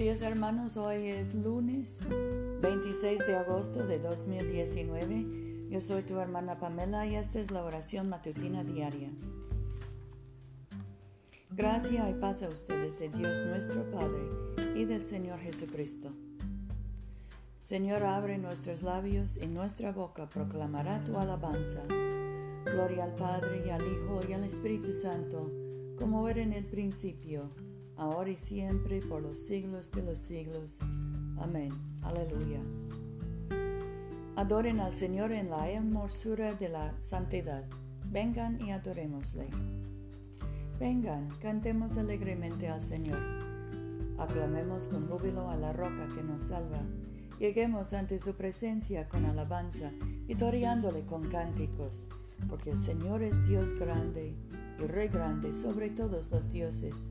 días hermanos, hoy es lunes 26 de agosto de 2019. Yo soy tu hermana Pamela y esta es la oración matutina diaria. Gracia y paz a ustedes de Dios nuestro Padre y del Señor Jesucristo. Señor, abre nuestros labios y nuestra boca proclamará tu alabanza. Gloria al Padre y al Hijo y al Espíritu Santo, como era en el principio ahora y siempre, por los siglos de los siglos. Amén. Aleluya. Adoren al Señor en la hermosura de la santidad. Vengan y adorémosle. Vengan, cantemos alegremente al Señor. Aclamemos con júbilo a la roca que nos salva. Lleguemos ante su presencia con alabanza y toreándole con cánticos, porque el Señor es Dios grande y Rey grande sobre todos los dioses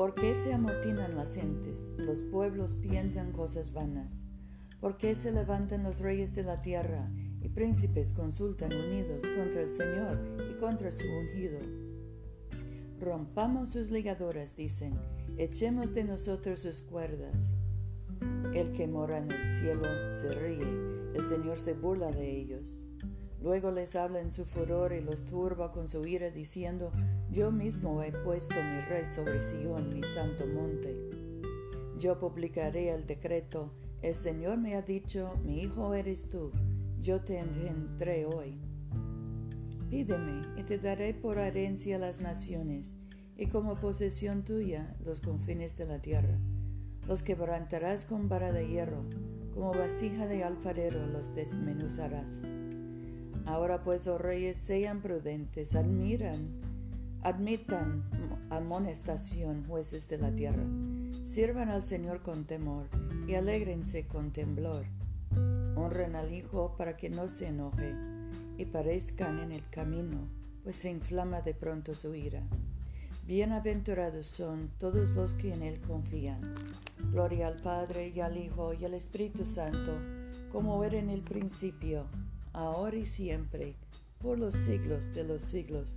¿Por qué se amotinan las gentes? Los pueblos piensan cosas vanas. ¿Por qué se levantan los reyes de la tierra y príncipes consultan unidos contra el Señor y contra su ungido? Rompamos sus ligaduras, dicen, echemos de nosotros sus cuerdas. El que mora en el cielo se ríe, el Señor se burla de ellos. Luego les habla en su furor y los turba con su ira, diciendo, Yo mismo he puesto mi rey sobre Sion, mi santo monte. Yo publicaré el decreto, el Señor me ha dicho, mi hijo eres tú, yo te engendré hoy. Pídeme y te daré por herencia las naciones, y como posesión tuya los confines de la tierra. Los quebrantarás con vara de hierro, como vasija de alfarero los desmenuzarás. Ahora pues, oh reyes, sean prudentes, admiran, admitan amonestación, jueces de la tierra. Sirvan al Señor con temor y alégrense con temblor. Honren al Hijo para que no se enoje y parezcan en el camino, pues se inflama de pronto su ira. Bienaventurados son todos los que en Él confían. Gloria al Padre y al Hijo y al Espíritu Santo, como era en el principio ahora y siempre, por los siglos de los siglos.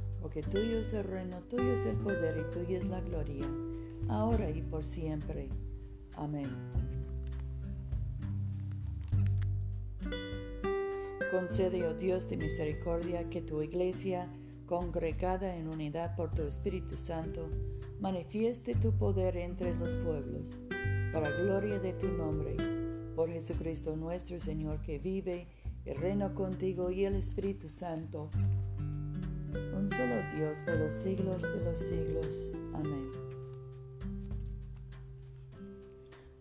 porque tuyo es el reino, tuyo es el poder y tuya es la gloria, ahora y por siempre. Amén. Concede, oh Dios de misericordia, que tu iglesia, congregada en unidad por tu Espíritu Santo, manifieste tu poder entre los pueblos, para gloria de tu nombre, por Jesucristo nuestro Señor, que vive el reino contigo y el Espíritu Santo, un solo Dios por los siglos de los siglos. Amén.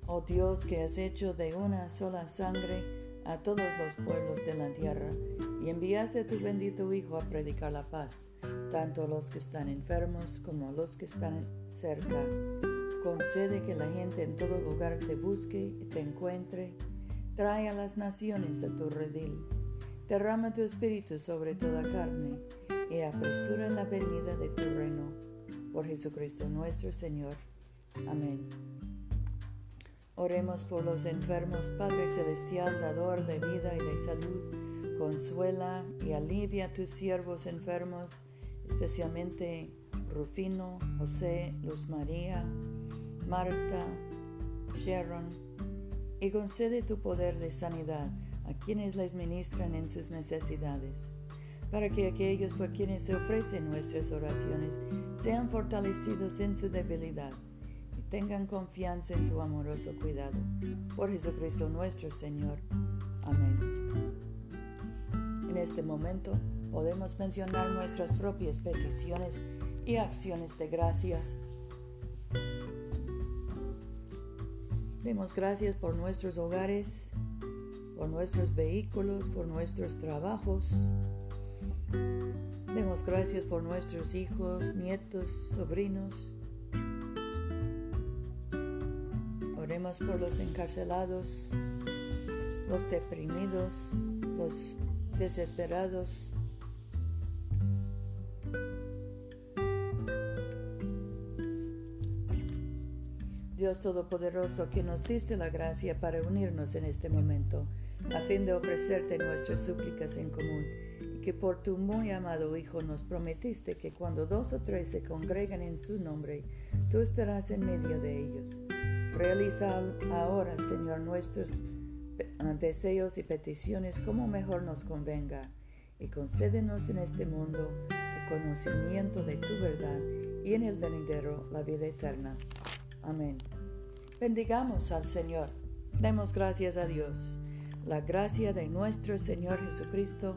Oh Dios que has hecho de una sola sangre a todos los pueblos de la tierra y enviaste a tu bendito Hijo a predicar la paz, tanto los que están enfermos como los que están cerca. Concede que la gente en todo lugar te busque y te encuentre Trae a las naciones a tu redil. Derrama tu espíritu sobre toda carne y apresura la venida de tu reino. Por Jesucristo nuestro Señor. Amén. Oremos por los enfermos, Padre Celestial, dador de vida y de salud. Consuela y alivia a tus siervos enfermos, especialmente Rufino, José, Luz María, Marta, Sharon, y concede tu poder de sanidad a quienes les ministran en sus necesidades, para que aquellos por quienes se ofrecen nuestras oraciones sean fortalecidos en su debilidad, y tengan confianza en tu amoroso cuidado. Por Jesucristo nuestro Señor. Amén. En este momento podemos mencionar nuestras propias peticiones y acciones de gracias. Demos gracias por nuestros hogares, por nuestros vehículos, por nuestros trabajos. Demos gracias por nuestros hijos, nietos, sobrinos. Oremos por los encarcelados, los deprimidos, los desesperados. Dios Todopoderoso, que nos diste la gracia para unirnos en este momento, a fin de ofrecerte nuestras súplicas en común, que por tu muy amado Hijo nos prometiste que cuando dos o tres se congregan en su nombre, tú estarás en medio de ellos. Realiza ahora, Señor, nuestros deseos y peticiones como mejor nos convenga, y concédenos en este mundo el conocimiento de tu verdad y en el venidero la vida eterna. Amén. Bendigamos al Señor. Demos gracias a Dios. La gracia de nuestro Señor Jesucristo,